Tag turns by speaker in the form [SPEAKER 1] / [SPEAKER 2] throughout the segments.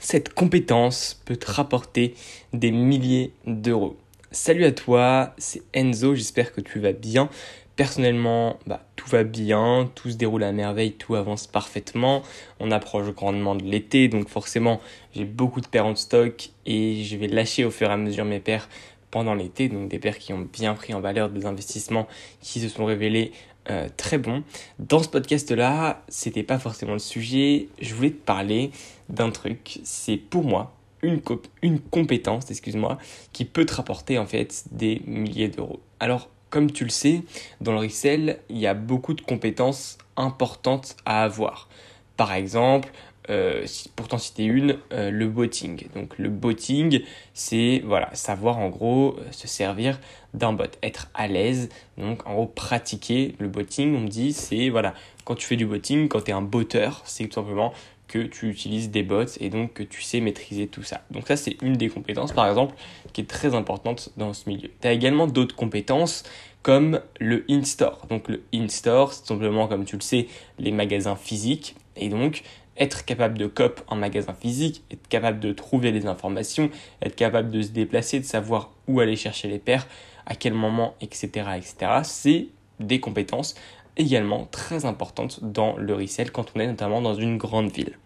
[SPEAKER 1] cette compétence peut te rapporter des milliers d'euros. Salut à toi, c'est Enzo, j'espère que tu vas bien. Personnellement, bah, tout va bien, tout se déroule à merveille, tout avance parfaitement. On approche grandement de l'été, donc forcément j'ai beaucoup de paires en stock et je vais lâcher au fur et à mesure mes paires pendant l'été, donc des paires qui ont bien pris en valeur, des investissements qui se sont révélés euh, très bons. Dans ce podcast-là, c'était pas forcément le sujet, je voulais te parler d'un truc, c'est pour moi une, compétence, excuse-moi, qui peut te rapporter en fait des milliers d'euros. Alors, comme tu le sais, dans le resell, il y a beaucoup de compétences importantes à avoir. Par exemple, euh, pourtant citer une, euh, le botting. Donc le botting, c'est voilà, savoir en gros euh, se servir d'un bot, être à l'aise, donc en gros pratiquer le botting, on me dit, c'est voilà, quand tu fais du botting, quand tu es un botteur, c'est tout simplement que tu utilises des bots et donc que tu sais maîtriser tout ça. Donc ça c'est une des compétences par exemple qui est très importante dans ce milieu. Tu as également d'autres compétences comme le in-store. Donc le in-store, c'est simplement comme tu le sais les magasins physiques et donc être capable de cop en magasin physique, être capable de trouver les informations, être capable de se déplacer, de savoir où aller chercher les paires, à quel moment, etc. etc. C'est des compétences également très importantes dans le resell quand on est notamment dans une grande ville.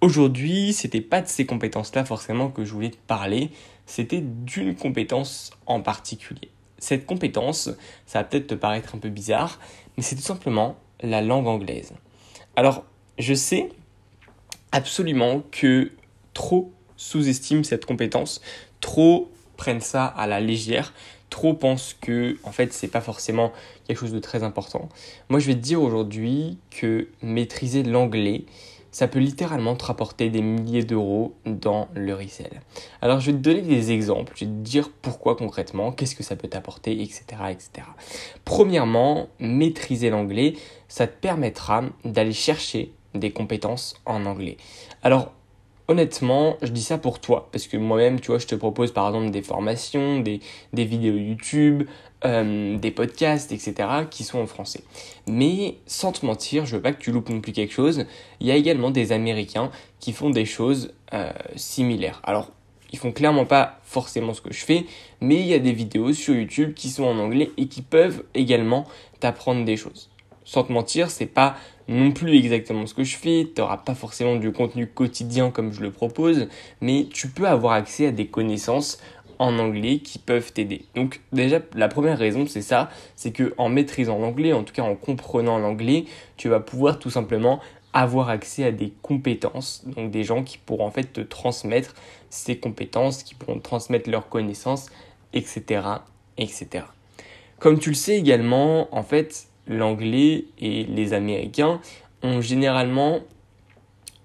[SPEAKER 1] Aujourd'hui, c'était pas de ces compétences-là forcément que je voulais te parler, c'était d'une compétence en particulier. Cette compétence, ça va peut-être te paraître un peu bizarre, mais c'est tout simplement la langue anglaise. Alors, je sais absolument que trop sous-estiment cette compétence, trop prennent ça à la légère, trop pensent que en fait c'est pas forcément quelque chose de très important. Moi je vais te dire aujourd'hui que maîtriser l'anglais, ça peut littéralement te rapporter des milliers d'euros dans le resell. Alors je vais te donner des exemples, je vais te dire pourquoi concrètement, qu'est-ce que ça peut t'apporter, etc., etc. Premièrement, maîtriser l'anglais, ça te permettra d'aller chercher des compétences en anglais. Alors, honnêtement, je dis ça pour toi, parce que moi-même, tu vois, je te propose par exemple des formations, des, vidéos YouTube, euh, des podcasts, etc., qui sont en français. Mais sans te mentir, je veux pas que tu loupes non plus quelque chose. Il y a également des Américains qui font des choses euh, similaires. Alors, ils font clairement pas forcément ce que je fais, mais il y a des vidéos sur YouTube qui sont en anglais et qui peuvent également t'apprendre des choses. Sans te mentir, c'est pas non plus exactement ce que je fais, tu n'auras pas forcément du contenu quotidien comme je le propose, mais tu peux avoir accès à des connaissances en anglais qui peuvent t'aider. Donc déjà la première raison c'est ça, c'est que en maîtrisant l'anglais, en tout cas en comprenant l'anglais, tu vas pouvoir tout simplement avoir accès à des compétences, donc des gens qui pourront en fait te transmettre ces compétences, qui pourront transmettre leurs connaissances, etc., etc. Comme tu le sais également, en fait, l'anglais et les Américains ont généralement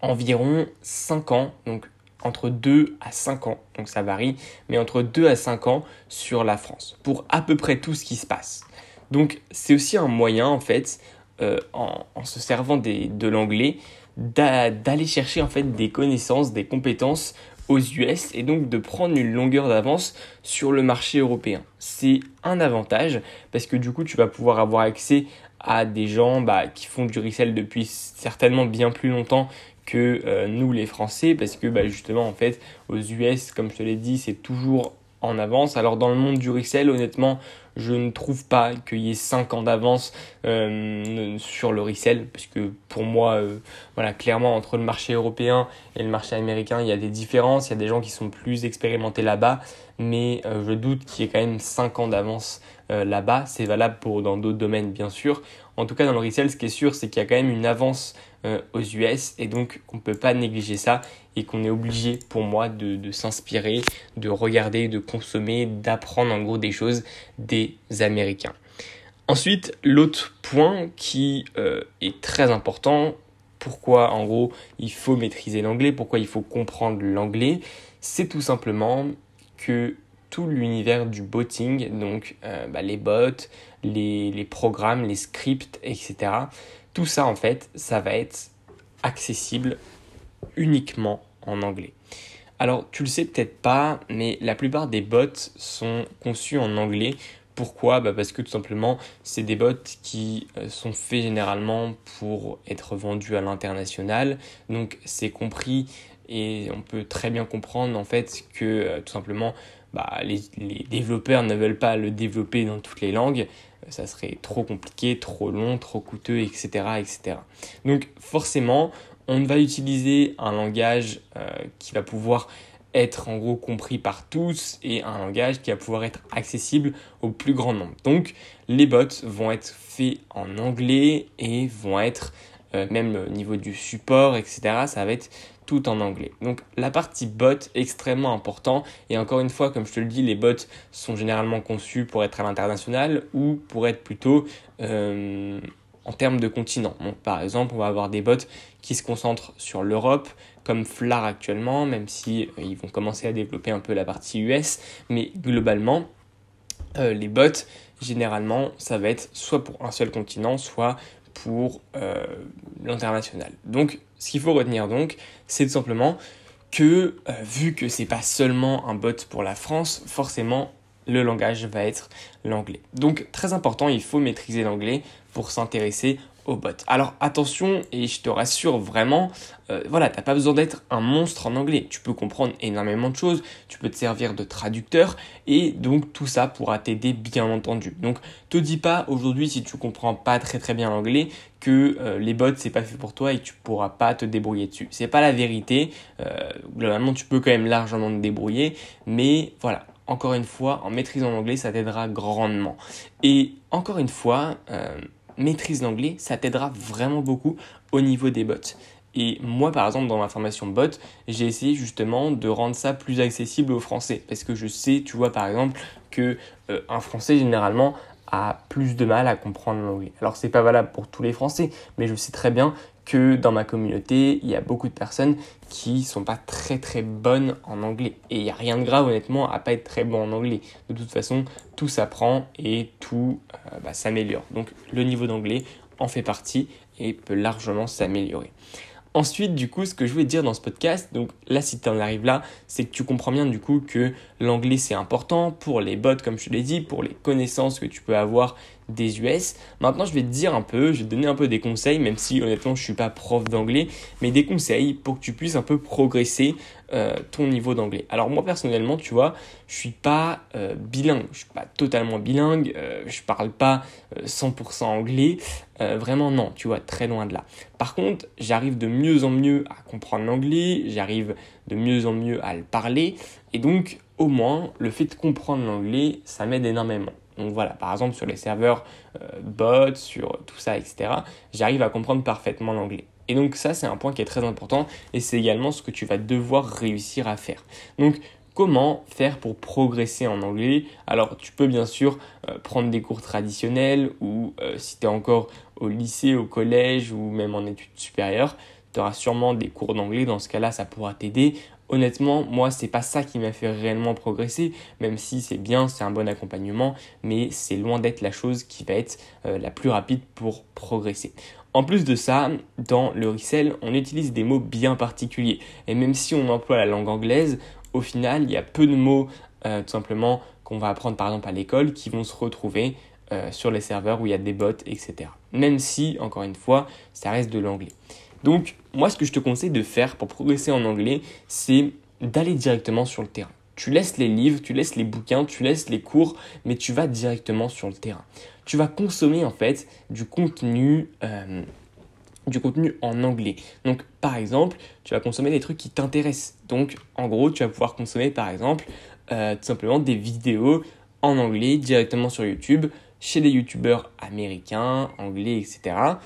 [SPEAKER 1] environ 5 ans, donc entre 2 à 5 ans, donc ça varie, mais entre 2 à 5 ans sur la France, pour à peu près tout ce qui se passe. Donc c'est aussi un moyen, en fait, euh, en, se servant de l'anglais, d'aller chercher en fait des connaissances, des compétences aux US et donc de prendre une longueur d'avance sur le marché européen. C'est un avantage parce que du coup tu vas pouvoir avoir accès à des gens bah, qui font du resell depuis certainement bien plus longtemps que euh, nous les Français parce que bah, justement en fait aux US comme je te l'ai dit c'est toujours en avance. Alors dans le monde du resell honnêtement je ne trouve pas qu'il y ait 5 ans d'avance euh, sur le resell, parce que pour moi, euh, voilà, clairement, entre le marché européen et le marché américain, il y a des différences, il y a des gens qui sont plus expérimentés là-bas, mais euh, je doute qu'il y ait quand même 5 ans d'avance là-bas. C'est valable pour dans d'autres domaines, bien sûr. En tout cas, dans le resell, ce qui est sûr, c'est qu'il y a quand même une avance aux US, et donc on ne peut pas négliger ça, et qu'on est obligé, pour moi, de, de s'inspirer, de regarder, de consommer, d'apprendre en gros des choses des Américains. Ensuite, l'autre point qui euh, est très important, pourquoi en gros il faut maîtriser l'anglais, pourquoi il faut comprendre l'anglais, c'est tout simplement que tout l'univers du botting, donc euh, bah, les bots, les, programmes, les scripts, etc., tout ça en fait, ça va être accessible uniquement en anglais. Alors tu le sais peut-être pas, mais la plupart des bots sont conçus en anglais Pourquoi? Bah Parce que tout simplement, c'est des bots qui euh, sont faits généralement pour être vendus à l'international. Donc c'est compris et on peut très bien comprendre en fait que euh, tout simplement bah, les, les, développeurs ne veulent pas le développer dans toutes les langues. Ça serait trop compliqué, trop long, trop coûteux, etc. etc. Donc forcément, on va utiliser un langage euh, qui va pouvoir être en gros compris par tous et un langage qui va pouvoir être accessible au plus grand nombre. Donc les bots vont être faits en anglais et vont être euh, même au niveau du support, etc. Ça va être tout en anglais. Donc la partie bot extrêmement important et encore une fois comme je te le dis les bots sont généralement conçus pour être à l'international ou pour être plutôt euh, en termes de continent. Donc par exemple on va avoir des bots qui se concentrent sur l'Europe comme Flar actuellement même si euh, ils vont commencer à développer un peu la partie US mais globalement euh, les bots généralement ça va être soit pour un seul continent soit pour euh, l'international. Donc, ce qu'il faut retenir donc, c'est tout simplement que euh, vu que c'est pas seulement un bot pour la France, forcément le langage va être l'anglais. Donc très important, il faut maîtriser l'anglais pour s'intéresser Alors attention, et je te rassure vraiment, euh, voilà, t'as pas besoin d'être un monstre en anglais. Tu peux comprendre énormément de choses, tu peux te servir de traducteur, et donc tout ça pourra t'aider bien entendu. Donc te dis pas aujourd'hui si tu comprends pas très très bien l'anglais que euh, les bots c'est pas fait pour toi et que tu pourras pas te débrouiller dessus. C'est pas la vérité. Euh, globalement, tu peux quand même largement te débrouiller, mais voilà, encore une fois, en maîtrisant l'anglais, ça t'aidera grandement. Et encore une fois, maîtrise l'anglais, ça t'aidera vraiment beaucoup au niveau des bots. Et moi, par exemple, dans ma formation bot, j'ai essayé justement de rendre ça plus accessible aux Français. Parce que je sais, tu vois, par exemple, que euh, Français, généralement, a plus de mal à comprendre l'anglais. Alors, c'est pas valable pour tous les Français, mais je sais très bien que dans ma communauté, il y a beaucoup de personnes qui sont pas très très bonnes en anglais. Et il n'y a rien de grave honnêtement à pas être très bon en anglais. De toute façon, tout s'apprend et tout euh, bah, s'améliore. Donc le niveau d'anglais en fait partie et peut largement s'améliorer. Ensuite, du coup, ce que je voulais dire dans ce podcast, donc là, si tu en arrives là, c'est que tu comprends bien du coup que l'anglais c'est important pour les bots, comme je te l'ai dit, pour les connaissances que tu peux avoir des US. Maintenant, je vais te dire un peu, je vais te donner un peu des conseils, même si honnêtement, je suis pas prof d'anglais, mais des conseils pour que tu puisses un peu progresser euh, ton niveau d'anglais. Alors moi personnellement, tu vois, je suis pas euh, bilingue, je suis pas totalement bilingue, euh, je parle pas 100% anglais, vraiment non, tu vois, très loin de là. Par contre, j'arrive de mieux en mieux à comprendre l'anglais, j'arrive de mieux en mieux à le parler, et donc au moins le fait de comprendre l'anglais, ça m'aide énormément. Donc voilà, par exemple sur les serveurs bots, sur tout ça, etc., j'arrive à comprendre parfaitement l'anglais. Et donc ça, c'est un point qui est très important et c'est également ce que tu vas devoir réussir à faire. Donc comment faire pour progresser en anglais? Alors tu peux bien sûr euh, prendre des cours traditionnels ou euh, si tu es encore au lycée, au collège ou même en études supérieures, tu auras sûrement des cours d'anglais. Dans ce cas-là, ça pourra t'aider. Honnêtement, moi, c'est pas ça qui m'a fait réellement progresser, même si c'est bien, c'est un bon accompagnement, mais c'est loin d'être la chose qui va être euh, la plus rapide pour progresser. En plus de ça, dans le resell, on utilise des mots bien particuliers. Et même si on emploie la langue anglaise, au final, il y a peu de mots euh, tout simplement qu'on va apprendre par exemple à l'école qui vont se retrouver euh, sur les serveurs où il y a des bots, etc. Même si, encore une fois, ça reste de l'anglais. Donc, moi, ce que je te conseille de faire pour progresser en anglais, c'est d'aller directement sur le terrain. Tu laisses les livres, tu laisses les bouquins, tu laisses les cours, mais tu vas directement sur le terrain. Tu vas consommer en fait du contenu, euh, en anglais. Donc par exemple, tu vas consommer des trucs qui t'intéressent. Donc en gros, tu vas pouvoir consommer par exemple euh, tout simplement des vidéos en anglais directement sur YouTube chez des youtubeurs américains, anglais, etc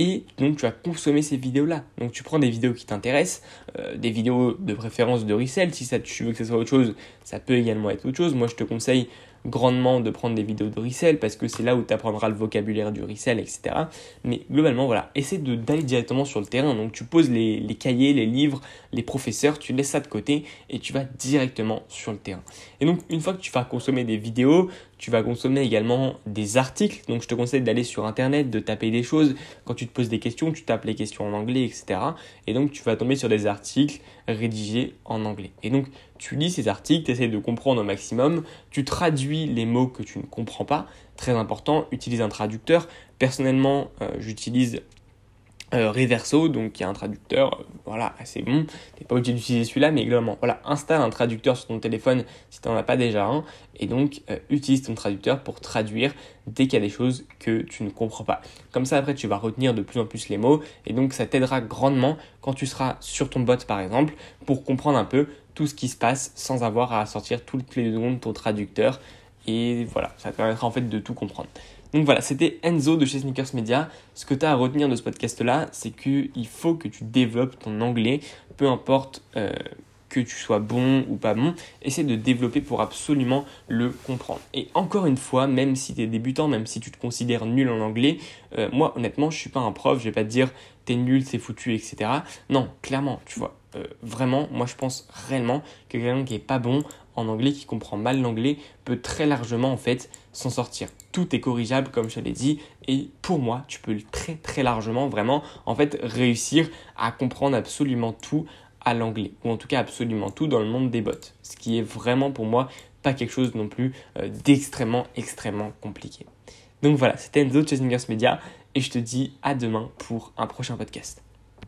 [SPEAKER 1] et donc tu vas consommer ces vidéos-là. Donc tu prends des vidéos qui t'intéressent, euh, des vidéos de préférence de resell, si ça, tu veux que ce soit autre chose, ça peut également être autre chose. Moi je te conseille grandement de prendre des vidéos de resell parce que c'est là où tu apprendras le vocabulaire du resell, etc. Mais globalement, voilà, essaie d'aller directement sur le terrain. Donc tu poses les, les, cahiers, les livres, les professeurs, tu laisses ça de côté et tu vas directement sur le terrain. Et donc une fois que tu vas consommer des vidéos, Tu vas consommer également des articles. Donc je te conseille d'aller sur Internet, de taper des choses. Quand tu te poses des questions, tu tapes les questions en anglais, etc. Et donc tu vas tomber sur des articles rédigés en anglais. Et donc tu lis ces articles, tu essaies de comprendre au maximum, tu traduis les mots que tu ne comprends pas. Très important, utilise un traducteur. Personnellement, euh, j'utilise euh, Reverso, donc qui est un traducteur, euh, voilà, assez bon. T'es pas obligé d'utiliser celui-là, mais globalement, voilà, installe un traducteur sur ton téléphone si tu n'en as pas déjà un, et donc euh, utilise ton traducteur pour traduire dès qu'il y a des choses que tu ne comprends pas. Comme ça, après, tu vas retenir de plus en plus les mots, et donc ça t'aidera grandement quand tu seras sur ton bot, par exemple, pour comprendre un peu tout ce qui se passe sans avoir à sortir toutes les secondes ton traducteur. Et voilà, ça te permettra en fait de tout comprendre. Donc voilà, c'était Enzo de chez Sneakers Media. Ce que tu as à retenir de ce podcast-là, c'est qu'il faut que tu développes ton anglais, peu importe euh, que tu sois bon ou pas bon, essaie de développer pour absolument le comprendre. Et encore une fois, même si tu es débutant, même si tu te considères nul en anglais, euh, moi honnêtement, je suis pas un prof, je vais pas te dire t'es nul, c'est foutu, etc. Non, clairement, tu vois, euh, vraiment, moi je pense réellement que quelqu'un qui est pas bon en anglais, qui comprend mal l'anglais, peut très largement en fait s'en sortir. Tout est corrigeable comme je l'ai dit et pour moi, tu peux très très largement vraiment en fait réussir à comprendre absolument tout à l'anglais ou en tout cas absolument tout dans le monde des bots. Ce qui est vraiment pour moi pas quelque chose non plus euh, d'extrêmement extrêmement compliqué. Donc voilà, c'était Enzo de Media et je te dis à demain pour un prochain podcast.